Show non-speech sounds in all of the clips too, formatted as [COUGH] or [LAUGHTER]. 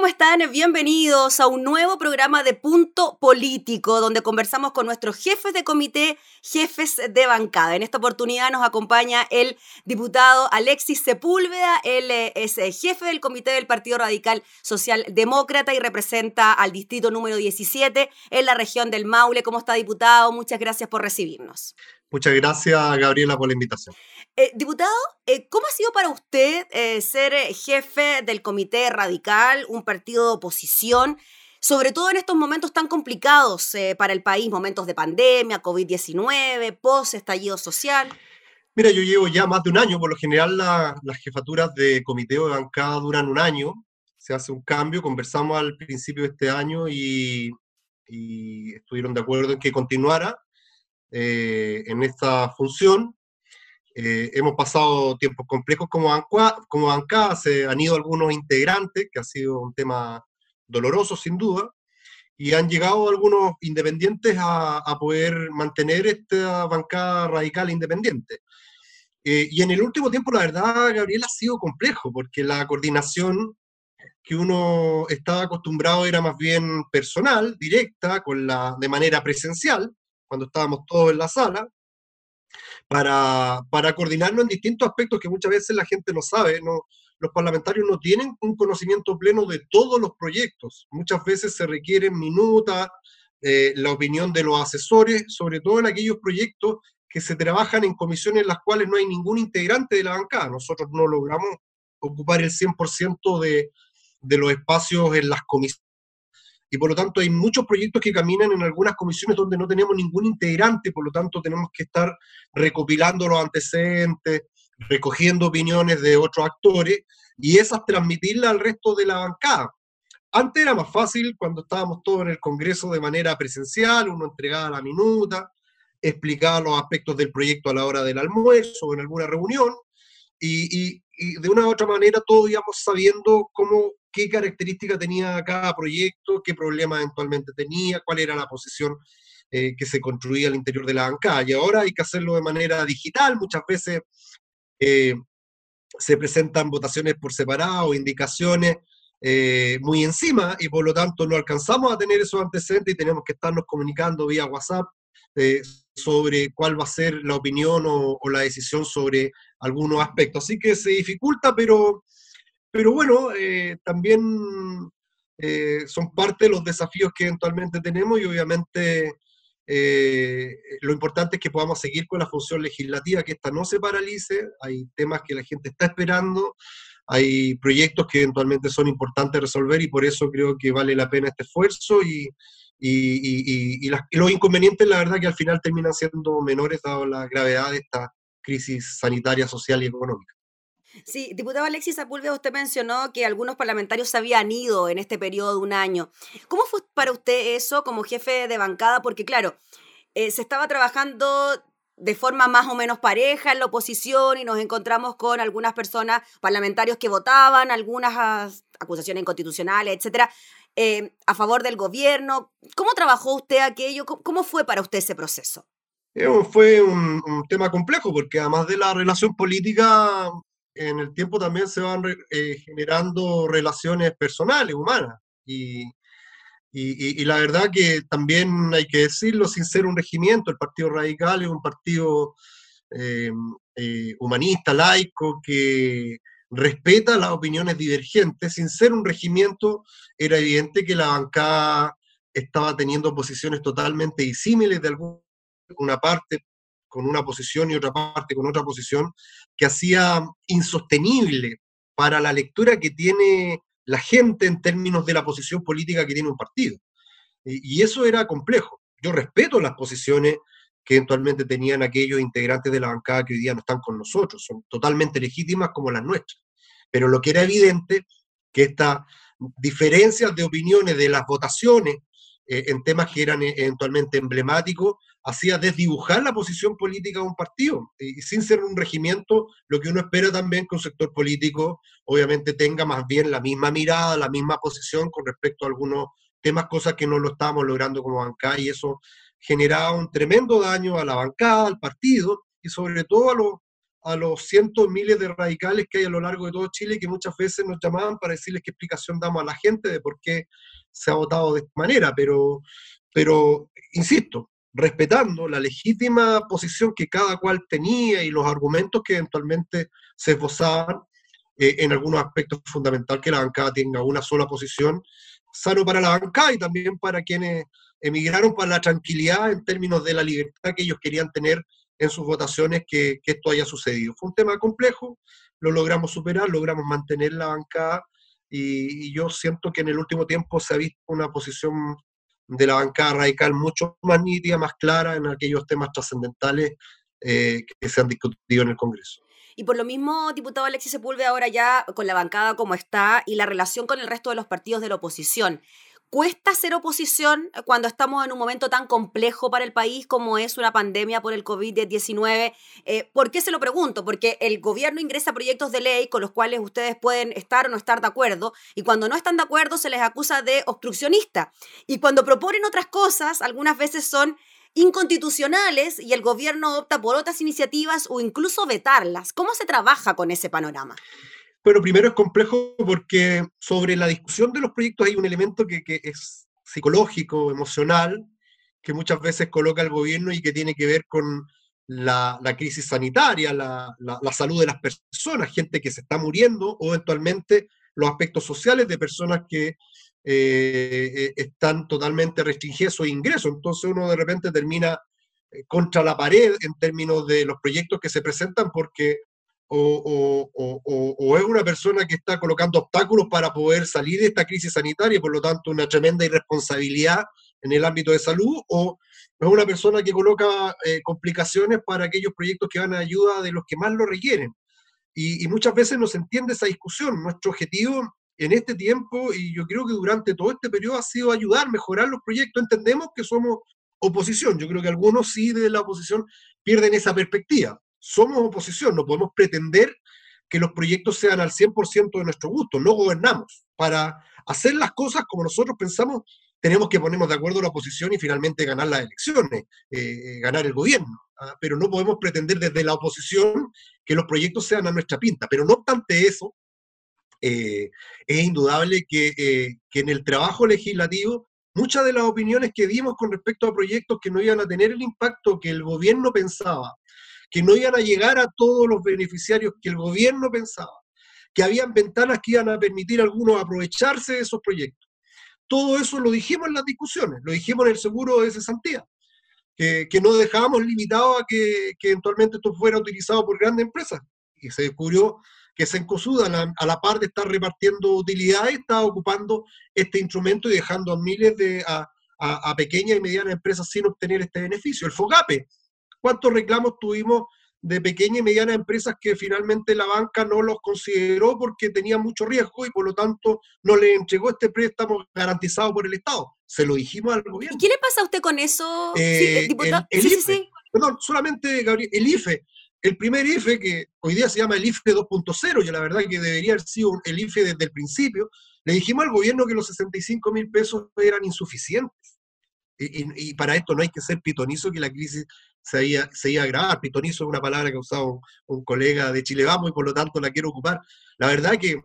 ¿Cómo están? Bienvenidos a un nuevo programa de Punto Político, donde conversamos con nuestros jefes de comité, jefes de bancada. En esta oportunidad nos acompaña el diputado Alexis Sepúlveda. Él eh, es eh, jefe del comité del Partido Radical Social Demócrata y representa al distrito número 17 en la región del Maule. ¿Cómo está, diputado? Muchas gracias por recibirnos. Muchas gracias, Gabriela, por la invitación. Eh, diputado, eh, ¿cómo ha sido para usted eh, ser jefe del Comité Radical, un partido de oposición, sobre todo en estos momentos tan complicados para el país, momentos de pandemia, COVID-19, post-estallido social? Mira, yo llevo ya más de un año, por lo general las jefaturas de comité o de bancada duran un año, se hace un cambio, conversamos al principio de este año y, y estuvieron de acuerdo en que continuara eh, en esta función. Eh, hemos pasado tiempos complejos como, banca, como se han ido algunos integrantes, que ha sido un tema doloroso sin duda, y han llegado algunos independientes a, poder mantener esta bancada radical independiente. Eh, y en el último tiempo, la verdad, Gabriel, ha sido complejo, porque la coordinación que uno estaba acostumbrado era más bien personal, directa, con la, de manera presencial, cuando estábamos todos en la sala, para, para coordinarnos en distintos aspectos que muchas veces la gente no sabe. No, los parlamentarios no tienen un conocimiento pleno de todos los proyectos. Muchas veces se requieren minutas, eh, la opinión de los asesores, sobre todo en aquellos proyectos que se trabajan en comisiones en las cuales no hay ningún integrante de la bancada. Nosotros no logramos ocupar el 100% de, de los espacios en las comisiones y por lo tanto hay muchos proyectos que caminan en algunas comisiones donde no tenemos ningún integrante, por lo tanto tenemos que estar recopilando los antecedentes, recogiendo opiniones de otros actores y esas transmitirlas al resto de la bancada. Antes era más fácil cuando estábamos todos en el Congreso de manera presencial, uno entregaba la minuta, explicaba los aspectos del proyecto a la hora del almuerzo o en alguna reunión, y, y de una u otra manera todos íbamos sabiendo cómo qué característica tenía cada proyecto, qué problema eventualmente tenía, cuál era la posición eh, que se construía al interior de la bancada. Y ahora hay que hacerlo de manera digital, muchas veces eh, se presentan votaciones por separado, indicaciones eh, muy encima, y por lo tanto no alcanzamos a tener esos antecedentes y tenemos que estarnos comunicando vía WhatsApp sobre cuál va a ser la opinión o, o la decisión sobre algunos aspectos. Así que se dificulta, pero pero bueno, eh, también eh, son parte de los desafíos que eventualmente tenemos y obviamente eh, lo importante es que podamos seguir con la función legislativa, que esta no se paralice, hay temas que la gente está esperando, hay proyectos que eventualmente son importantes resolver y por eso creo que vale la pena este esfuerzo y, y, y, los inconvenientes la verdad que al final terminan siendo menores dado la gravedad de esta crisis sanitaria, social y económica. Sí, diputado Alexis Sepúlveda, usted mencionó que algunos parlamentarios se habían ido en este periodo de un año. ¿Cómo fue para usted eso como jefe de bancada? Porque claro, eh, se estaba trabajando de forma más o menos pareja en la oposición y nos encontramos con algunas personas, parlamentarios que votaban, algunas acusaciones inconstitucionales, etcétera, eh, a favor del gobierno. ¿Cómo trabajó usted aquello? ¿Cómo fue para usted ese proceso? Eh, fue un, tema complejo porque además de la relación política en el tiempo también se van eh, generando relaciones personales, humanas. Y, y, la verdad que también hay que decirlo, sin ser un regimiento, el Partido Radical es un partido eh, eh, humanista, laico, que respeta las opiniones divergentes. Sin ser un regimiento, era evidente que la bancada estaba teniendo posiciones totalmente disímiles de alguna parte con una posición y otra parte con otra posición, que hacía insostenible para la lectura que tiene la gente en términos de la posición política que tiene un partido. Y eso era complejo. Yo respeto las posiciones que eventualmente tenían aquellos integrantes de la bancada que hoy día no están con nosotros, son totalmente legítimas como las nuestras. Pero lo que era evidente, que estas diferencias de opiniones de las votaciones eh, en temas que eran eh, eventualmente emblemáticos, hacía desdibujar la posición política de un partido. Y sin ser un regimiento, lo que uno espera también que un sector político obviamente tenga más bien la misma mirada, la misma posición con respecto a algunos temas, cosas que no lo estábamos logrando como bancada y eso generaba un tremendo daño a la bancada, al partido y sobre todo a los, a los cientos, miles de radicales que hay a lo largo de todo Chile que muchas veces nos llamaban para decirles qué explicación damos a la gente de por qué se ha votado de esta manera. Pero, pero insisto, respetando la legítima posición que cada cual tenía y los argumentos que eventualmente se esbozaban, eh, en algunos aspectos fundamental que la bancada tenga una sola posición, sano para la bancada y también para quienes emigraron para la tranquilidad en términos de la libertad que ellos querían tener en sus votaciones que, que esto haya sucedido. Fue un tema complejo, lo logramos superar, logramos mantener la bancada y, y, yo siento que en el último tiempo se ha visto una posición de la bancada radical mucho más nítida, más clara en aquellos temas trascendentales eh, que se han discutido en el Congreso. Y por lo mismo, diputado Alexis Sepúlveda, ahora ya con la bancada como está y la relación con el resto de los partidos de la oposición, cuesta ser oposición cuando estamos en un momento tan complejo para el país como es una pandemia por el COVID-19. Eh, ¿Por qué se lo pregunto? Porque el gobierno ingresa proyectos de ley con los cuales ustedes pueden estar o no estar de acuerdo y cuando no están de acuerdo se les acusa de obstruccionista. Y cuando proponen otras cosas, algunas veces son inconstitucionales y el gobierno opta por otras iniciativas o incluso vetarlas. ¿Cómo se trabaja con ese panorama? Bueno, primero es complejo porque sobre la discusión de los proyectos hay un elemento que, que es psicológico, emocional, que muchas veces coloca el gobierno y que tiene que ver con la, crisis sanitaria, la, la, salud de las personas, gente que se está muriendo o eventualmente los aspectos sociales de personas que eh, eh están totalmente restringidos su ingreso. Entonces uno de repente termina eh, contra la pared en términos de los proyectos que se presentan porque o, es una persona que está colocando obstáculos para poder salir de esta crisis sanitaria, por lo tanto una tremenda irresponsabilidad en el ámbito de salud, o es una persona que coloca eh, complicaciones para aquellos proyectos que van a ayuda de los que más lo requieren. Y, y muchas veces no se entiende esa discusión. Nuestro objetivo en este tiempo, y yo creo que durante todo este periodo, ha sido ayudar, mejorar los proyectos. Entendemos que somos oposición. Yo creo que algunos sí de la oposición pierden esa perspectiva somos oposición, no podemos pretender que los proyectos sean al 100% de nuestro gusto, no gobernamos. Para hacer las cosas como nosotros pensamos, tenemos que ponernos de acuerdo la oposición y finalmente ganar las elecciones, eh, ganar el gobierno. ¿ah? Pero no podemos pretender desde la oposición que los proyectos sean a nuestra pinta. Pero no obstante eso, eh, es indudable eh, que en el trabajo legislativo muchas de las opiniones que dimos con respecto a proyectos que no iban a tener el impacto que el gobierno pensaba que no iban a llegar a todos los beneficiarios que el gobierno pensaba, que habían ventanas que iban a permitir a algunos aprovecharse de esos proyectos. Todo eso lo dijimos en las discusiones, lo dijimos en el seguro de cesantía, que, que no dejábamos limitado a que, eventualmente esto fuera utilizado por grandes empresas. Y se descubrió que Sencosuda, a la, a la par de estar repartiendo utilidades, estaba ocupando este instrumento y dejando a miles de, a, a, pequeñas y medianas empresas sin obtener este beneficio. El FOGAPE, ¿Cuántos reclamos tuvimos de pequeñas y medianas empresas que finalmente la banca no los consideró porque tenía mucho riesgo y por lo tanto no le entregó este préstamo garantizado por el Estado? Se lo dijimos al gobierno. ¿Y qué le pasa a usted con eso, eh, sí, el, el sí, IFE, sí, perdón, solamente Gabriel, el IFE, el primer IFE que hoy día se llama el IFE 2.0, y la verdad que debería haber sido el IFE desde el principio, le dijimos al gobierno que los 65 mil pesos eran insuficientes. Y, y, y, para esto no hay que ser pitonizo que la crisis se iba, se iba a grabar. Pitonizo es una palabra que ha usado un, colega de Chile Vamos y por lo tanto la quiero ocupar. La verdad que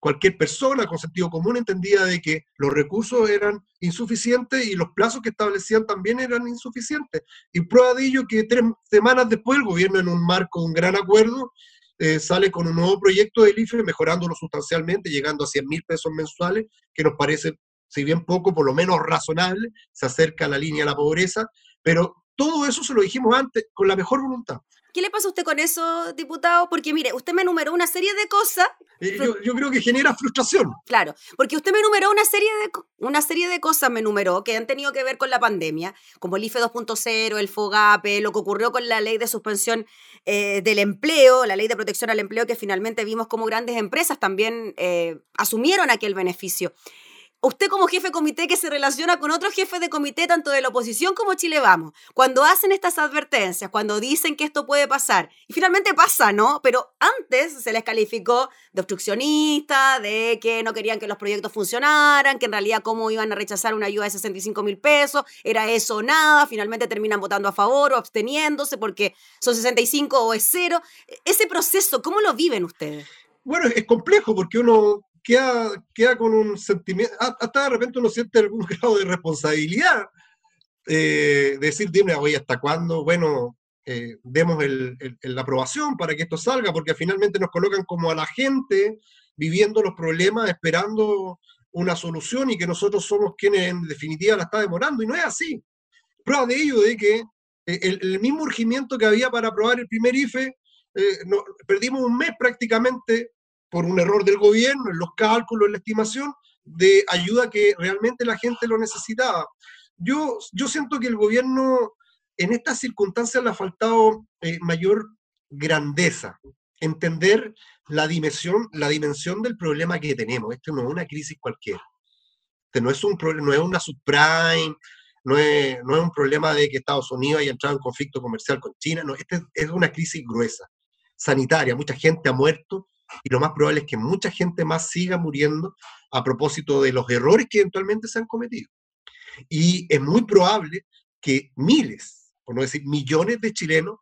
cualquier persona con sentido común entendía de que los recursos eran insuficientes y los plazos que establecían también eran insuficientes. Y prueba de ello que tres semanas después el gobierno en un marco un gran acuerdo eh, sale con un nuevo proyecto del IFE mejorándolo sustancialmente, llegando a 100 mil pesos mensuales, que nos parece, si bien poco, por lo menos razonable, se acerca a la línea de la pobreza, pero todo eso se lo dijimos antes con la mejor voluntad. ¿Qué le pasa a usted con eso, diputado? Porque mire, usted me enumeró una serie de cosas. Eh, yo, yo, creo que genera frustración. Claro, porque usted me enumeró una serie, de, una serie de cosas, me enumeró, que han tenido que ver con la pandemia, como el IFE 2.0, el FOGAPE, lo que ocurrió con la ley de suspensión eh, del empleo, la ley de protección al empleo, que finalmente vimos como grandes empresas también eh, asumieron aquel beneficio. Usted como jefe de comité que se relaciona con otros jefes de comité, tanto de la oposición como Chile Vamos, cuando hacen estas advertencias, cuando dicen que esto puede pasar, y finalmente pasa, ¿no? Pero antes se les calificó de obstruccionista, de que no querían que los proyectos funcionaran, que en realidad cómo iban a rechazar una ayuda de 65 mil pesos, era eso o nada, finalmente terminan votando a favor o absteniéndose porque son 65 o es cero. Ese proceso, ¿cómo lo viven ustedes? Bueno, es complejo porque uno queda, queda con un sentimiento, hasta de repente uno siente algún [LAUGHS] grado de responsabilidad, eh, de decir, dime, oye, ¿hasta cuándo? Bueno, eh, demos el, la aprobación para que esto salga, porque finalmente nos colocan como a la gente viviendo los problemas, esperando una solución y que nosotros somos quienes en definitiva la está demorando, y no es así. Prueba de ello de que eh, el, mismo urgimiento que había para aprobar el primer IFE, perdimos un mes prácticamente por un error del gobierno en los cálculos, en la estimación de ayuda que realmente la gente lo necesitaba. Yo, yo siento que el gobierno en estas circunstancias le ha faltado eh, mayor grandeza, entender la dimensión, la dimensión del problema que tenemos. Esto no es una crisis cualquiera. Este no es, un, no es una subprime, no es, no es un problema de que Estados Unidos haya entrado en conflicto comercial con China, no, este es una crisis gruesa, sanitaria. Mucha gente ha muerto y lo más probable es que mucha gente más siga muriendo a propósito de los errores que eventualmente se han cometido. Y es muy probable que miles, por no decir millones de chilenos,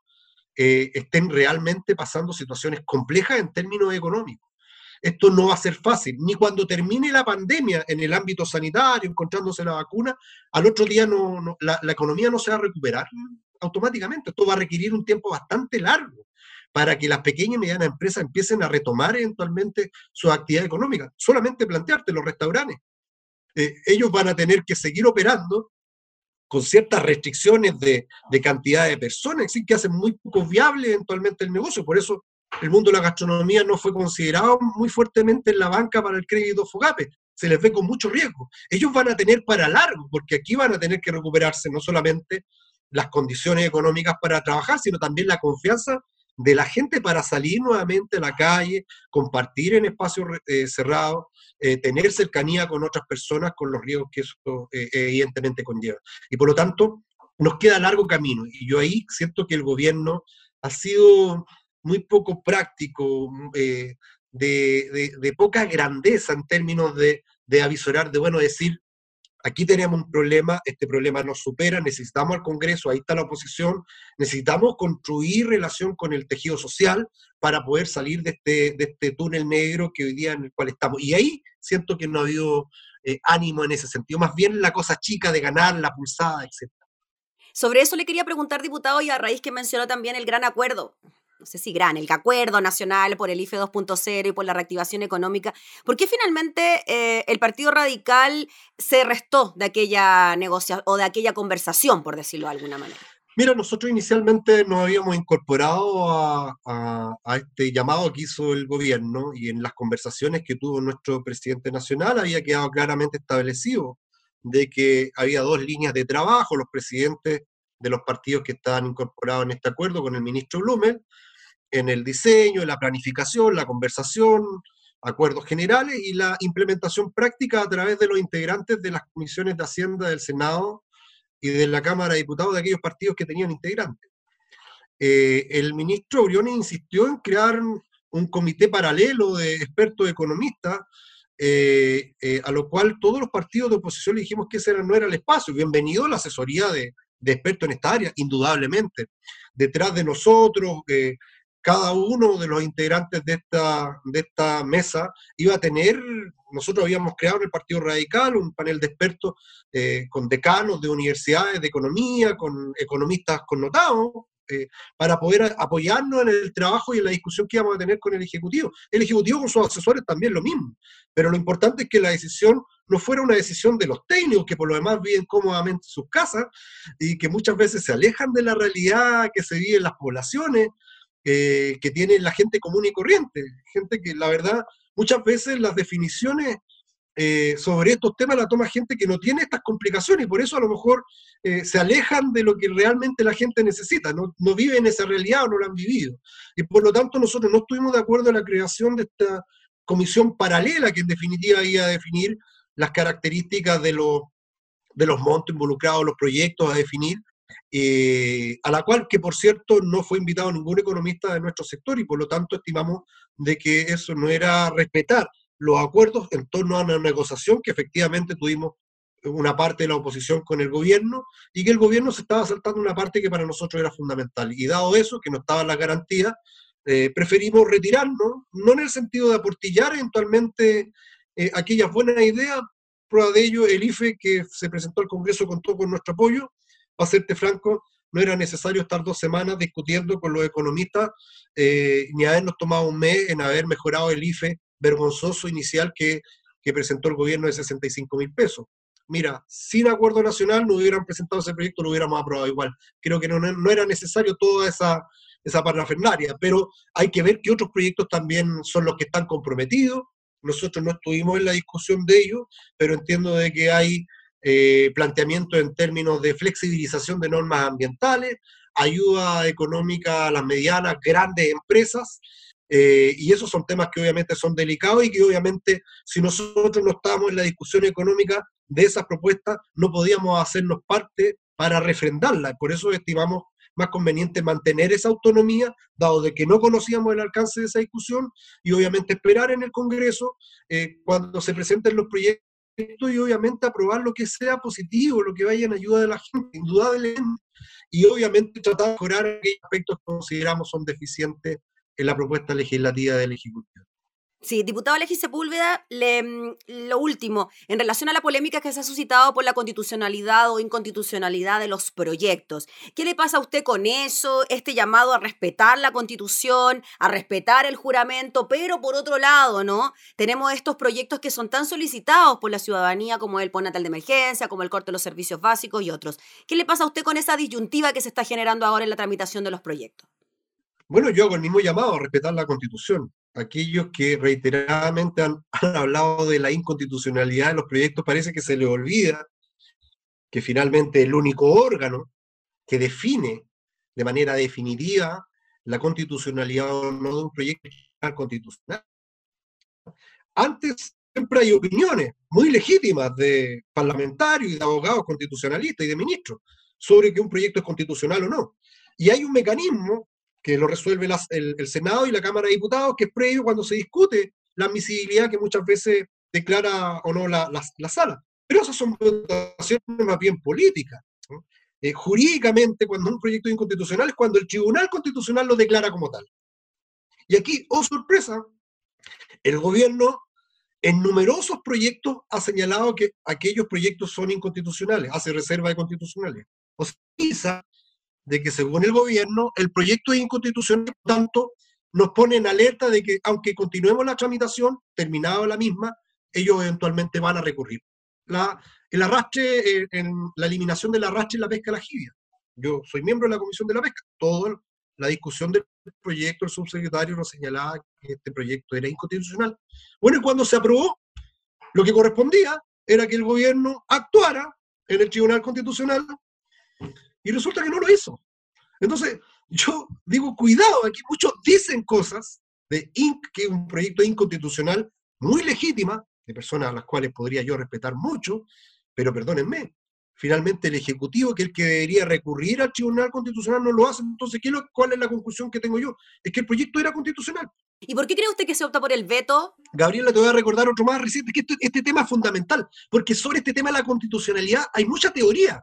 eh, estén realmente pasando situaciones complejas en términos económicos. Esto no va a ser fácil, ni cuando termine la pandemia en el ámbito sanitario, encontrándose la vacuna, al otro día no, la, la economía no se va a recuperar automáticamente. Esto va a requerir un tiempo bastante largo para que las pequeñas y medianas empresas empiecen a retomar eventualmente su actividad económica. Solamente plantearte los restaurantes. Eh, ellos van a tener que seguir operando con ciertas restricciones de, cantidad de personas, que hacen muy poco viable eventualmente el negocio. Por eso el mundo de la gastronomía no fue considerado muy fuertemente en la banca para el crédito FOGAPE. Se les ve con mucho riesgo. Ellos van a tener para largo, porque aquí van a tener que recuperarse no solamente las condiciones económicas para trabajar, sino también la confianza de la gente para salir nuevamente a la calle, compartir en espacios eh, cerrados, eh, tener cercanía con otras personas con los riesgos que eso eh, evidentemente conlleva. Y por lo tanto, nos queda largo camino. Y yo ahí siento que el gobierno ha sido muy poco práctico, de, de, poca grandeza en términos de, de avisorar, de bueno, decir, aquí tenemos un problema, este problema nos supera, necesitamos al Congreso, ahí está la oposición, necesitamos construir relación con el tejido social para poder salir de este, de este túnel negro que hoy día en el cual estamos. Y ahí siento que no ha habido eh, ánimo en ese sentido, más bien la cosa chica de ganar, la pulsada, etc. Sobre eso le quería preguntar, diputado, y a raíz que mencionó también el gran acuerdo no sé si gran, el acuerdo nacional por el IFE 2.0 y por la reactivación económica, ¿por qué finalmente eh, el Partido Radical se restó de aquella negociación o de aquella conversación, por decirlo de alguna manera? Mira, nosotros inicialmente nos habíamos incorporado a, a, este llamado que hizo el gobierno y en las conversaciones que tuvo nuestro presidente nacional había quedado claramente establecido de que había dos líneas de trabajo, los presidentes de los partidos que estaban incorporados en este acuerdo con el ministro Blumen, en el diseño, en la planificación, la conversación, acuerdos generales y la implementación práctica a través de los integrantes de las comisiones de Hacienda del Senado y de la Cámara de Diputados de aquellos partidos que tenían integrantes. Eh, el ministro Briones insistió en crear un comité paralelo de expertos economistas, eh, eh, a lo cual todos los partidos de oposición le dijimos que ese no era el espacio. Bienvenido la asesoría de, de expertos en esta área, indudablemente. Detrás de nosotros, cada uno de los integrantes de esta, de esta mesa iba a tener, nosotros habíamos creado en el Partido Radical un panel de expertos eh, con decanos de universidades de economía, con economistas connotados, eh, para poder apoyarnos en el trabajo y en la discusión que íbamos a tener con el Ejecutivo. El Ejecutivo con sus asesores también lo mismo, pero lo importante es que la decisión no fuera una decisión de los técnicos, que por lo demás viven cómodamente en sus casas y que muchas veces se alejan de la realidad que se vive en las poblaciones, que tiene la gente común y corriente, gente que la verdad muchas veces las definiciones eh, sobre estos temas la toma gente que no tiene estas complicaciones y por eso a lo mejor eh, se alejan de lo que realmente la gente necesita, no, no viven esa realidad o no la han vivido. Y por lo tanto nosotros no estuvimos de acuerdo en la creación de esta comisión paralela que en definitiva iba a definir las características de los, de los montos involucrados, los proyectos a definir, eh, a la cual que por cierto no fue invitado ningún economista de nuestro sector y por lo tanto estimamos de que eso no era respetar los acuerdos en torno a una negociación que efectivamente tuvimos una parte de la oposición con el gobierno y que el gobierno se estaba saltando una parte que para nosotros era fundamental. Y dado eso, que no estaba la garantía, eh, preferimos retirarnos, no en el sentido de aportillar eventualmente eh, aquellas buenas ideas, prueba de ello, el IFE que se presentó al Congreso contó con nuestro apoyo, para serte franco, no era necesario estar dos semanas discutiendo con los economistas, eh, ni habernos tomado un mes en haber mejorado el IFE vergonzoso inicial que, que presentó el gobierno de 65 mil pesos mira, sin acuerdo nacional no hubieran presentado ese proyecto, lo hubiéramos aprobado igual. Creo que no, no era necesario toda esa, esa parafernaria, pero hay que ver que otros proyectos también son los que están comprometidos. Nosotros no estuvimos en la discusión de ellos, pero entiendo de que hay eh, planteamientos en términos de flexibilización de normas ambientales, ayuda económica a las medianas, grandes empresas, eh, y esos son temas que obviamente son delicados y que obviamente si nosotros no estamos en la discusión económica de esas propuestas, no podíamos hacernos parte para refrendarla. Por eso estimamos más conveniente mantener esa autonomía, dado de que no conocíamos el alcance de esa discusión, y obviamente esperar en el Congreso eh, cuando se presenten los proyectos y obviamente aprobar lo que sea positivo, lo que vaya en ayuda de la gente, indudablemente, y obviamente tratar de mejorar aquellos aspectos que consideramos son deficientes en la propuesta legislativa del Ejecutivo. Sí, diputado Alexis Sepúlveda, mm, lo último, en relación a la polémica que se ha suscitado por la constitucionalidad o inconstitucionalidad de los proyectos, ¿qué le pasa a usted con eso? Este llamado a respetar la constitución, a respetar el juramento, pero por otro lado, ¿no? Tenemos estos proyectos que son tan solicitados por la ciudadanía como el Ponatal de Emergencia, como el corte de los servicios básicos y otros. ¿Qué le pasa a usted con esa disyuntiva que se está generando ahora en la tramitación de los proyectos? Bueno, yo hago el mismo llamado a respetar la constitución aquellos que reiteradamente [LAUGHS] han, hablado de la inconstitucionalidad de los proyectos, parece que se les olvida que finalmente el único órgano que define de manera definitiva la constitucionalidad o no de un proyecto constitucional. Antes siempre hay opiniones muy legítimas de parlamentarios y de abogados constitucionalistas y de ministros sobre que un proyecto es constitucional o no. Y hay un mecanismo lo resuelve el, Senado y la Cámara de Diputados, que es previo cuando se discute la admisibilidad que muchas veces declara o no la, sala. Pero esas son votaciones más bien políticas. Eh, jurídicamente, cuando un proyecto es inconstitucional es cuando el Tribunal Constitucional lo declara como tal. Y aquí, oh sorpresa, el gobierno en numerosos proyectos ha señalado que aquellos proyectos son inconstitucionales, hace reserva de constitucionales. O sea, de que según el gobierno el proyecto es inconstitucional, por tanto, nos pone en alerta de que aunque continuemos la tramitación, terminada la misma, ellos eventualmente van a recurrir. La, el arrastre, eh, la eliminación del arrastre en la pesca a la jibia. Yo soy miembro de la Comisión de la Pesca. Toda la discusión del proyecto, el subsecretario nos señalaba que este proyecto era inconstitucional. Bueno, y cuando se aprobó, lo que correspondía era que el gobierno actuara en el Tribunal Constitucional y resulta que no lo hizo. Entonces, yo digo, cuidado, aquí muchos dicen cosas de que es un proyecto inconstitucional muy legítima, de personas a las cuales podría yo respetar mucho, pero perdónenme, finalmente el Ejecutivo, que es el que debería recurrir al Tribunal Constitucional, no lo hace. Entonces, ¿qué ¿cuál es la conclusión que tengo yo? Es que el proyecto era constitucional. ¿Y por qué cree usted que se opta por el veto? Gabriela, te voy a recordar otro más reciente, que este, este tema es fundamental, porque sobre este tema de la constitucionalidad hay mucha teoría.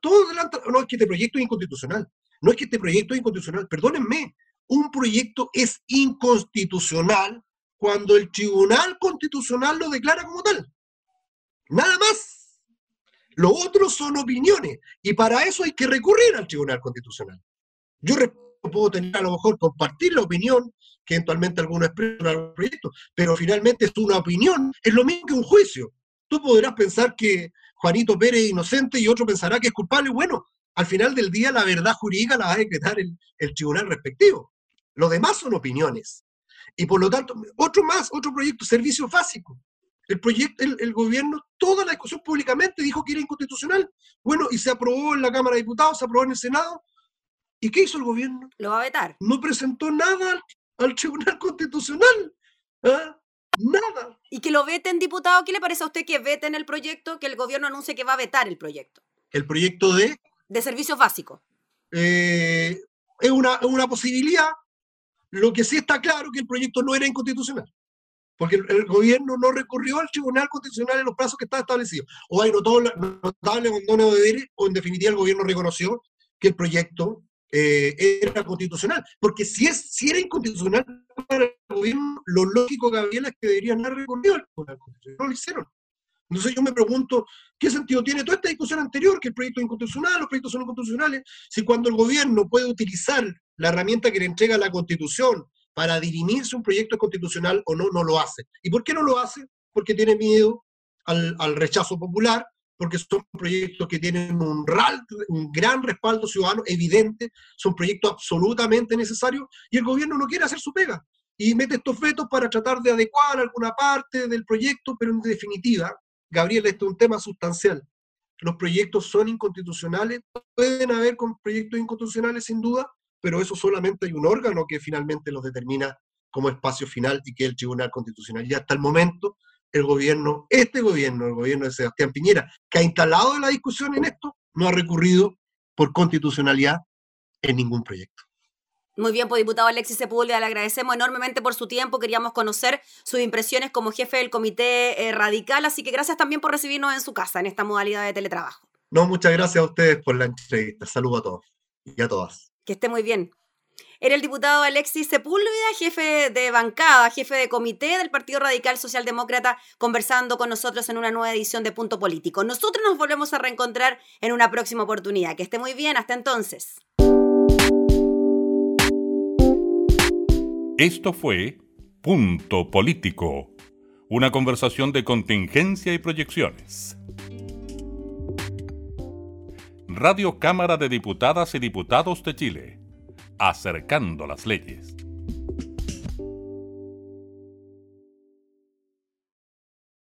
Todo adelanta, no es que este proyecto es inconstitucional, no es que este proyecto es inconstitucional, perdónenme, un proyecto es inconstitucional cuando el Tribunal Constitucional lo declara como tal. Nada más. Lo otro son opiniones y para eso hay que recurrir al Tribunal Constitucional. Yo puedo tener a lo mejor compartir la opinión que eventualmente alguno expresa en algún proyecto, pero finalmente es una opinión, es lo mismo que un juicio. Tú podrás pensar que Juanito Pérez es inocente y otro pensará que es culpable. Bueno, al final del día la verdad jurídica la va a decretar el, tribunal respectivo. Lo demás son opiniones. Y por lo tanto, otro más, otro proyecto, servicio básico. El proyecto, el, gobierno, toda la discusión públicamente dijo que era inconstitucional. Bueno, y se aprobó en la Cámara de Diputados, se aprobó en el Senado. ¿Y qué hizo el gobierno? Lo va a vetar. No presentó nada al, Tribunal Constitucional. ¿ah? Nada. ¿Y que lo veten, diputado? ¿Qué le parece a usted que veten el proyecto, que el gobierno anuncie que va a vetar el proyecto? El proyecto de... De servicios básicos. Eh, es, una, es una posibilidad. Lo que sí está claro que el proyecto no era inconstitucional porque el, gobierno no recurrió al Tribunal Constitucional en los plazos que estaban establecidos. O hay notable, notable abandono de deberes, o en definitiva el gobierno reconoció que el proyecto eh, era constitucional. Porque si, es, si era inconstitucional para el gobierno, lo lógico, Gabriela, es que deberían haber recurrido al Tribunal Constitucional. No lo hicieron. Entonces yo me pregunto, ¿qué sentido tiene toda esta discusión anterior, que el proyecto es inconstitucional, los proyectos son inconstitucionales, si cuando el gobierno puede utilizar la herramienta que le entrega la Constitución para dirimirse un proyecto constitucional o no, no lo hace. ¿Y por qué no lo hace? Porque tiene miedo al, rechazo popular, porque son proyectos que tienen un, un gran respaldo ciudadano evidente, son proyectos absolutamente necesarios y el gobierno no quiere hacer su pega y mete estos vetos para tratar de adecuar alguna parte del proyecto, pero en definitiva, Gabriel, este es un tema sustancial. Los proyectos son inconstitucionales, pueden haber proyectos inconstitucionales sin duda, pero eso solamente hay un órgano que finalmente los determina como espacio final y que es el Tribunal Constitucional. Y hasta el momento, el gobierno, este gobierno, el gobierno de Sebastián Piñera, que ha instalado la discusión en esto, no ha recurrido por constitucionalidad en ningún proyecto. Muy bien, pues diputado Alexis Sepúlveda, le agradecemos enormemente por su tiempo. Queríamos conocer sus impresiones como jefe del Comité eh, Radical, así que gracias también por recibirnos en su casa en esta modalidad de teletrabajo. No, muchas gracias a ustedes por la entrevista. Saludos a todos y a todas. Que esté muy bien. Era el diputado Alexis Sepúlveda, jefe de bancada, jefe de comité del Partido Radical Socialdemócrata, conversando con nosotros en una nueva edición de Punto Político. Nosotros nos volvemos a reencontrar en una próxima oportunidad. Que esté muy bien, hasta entonces. Esto fue Punto Político, una conversación de contingencia y proyecciones. Radio Cámara de Diputadas y Diputados de Chile, acercando las leyes.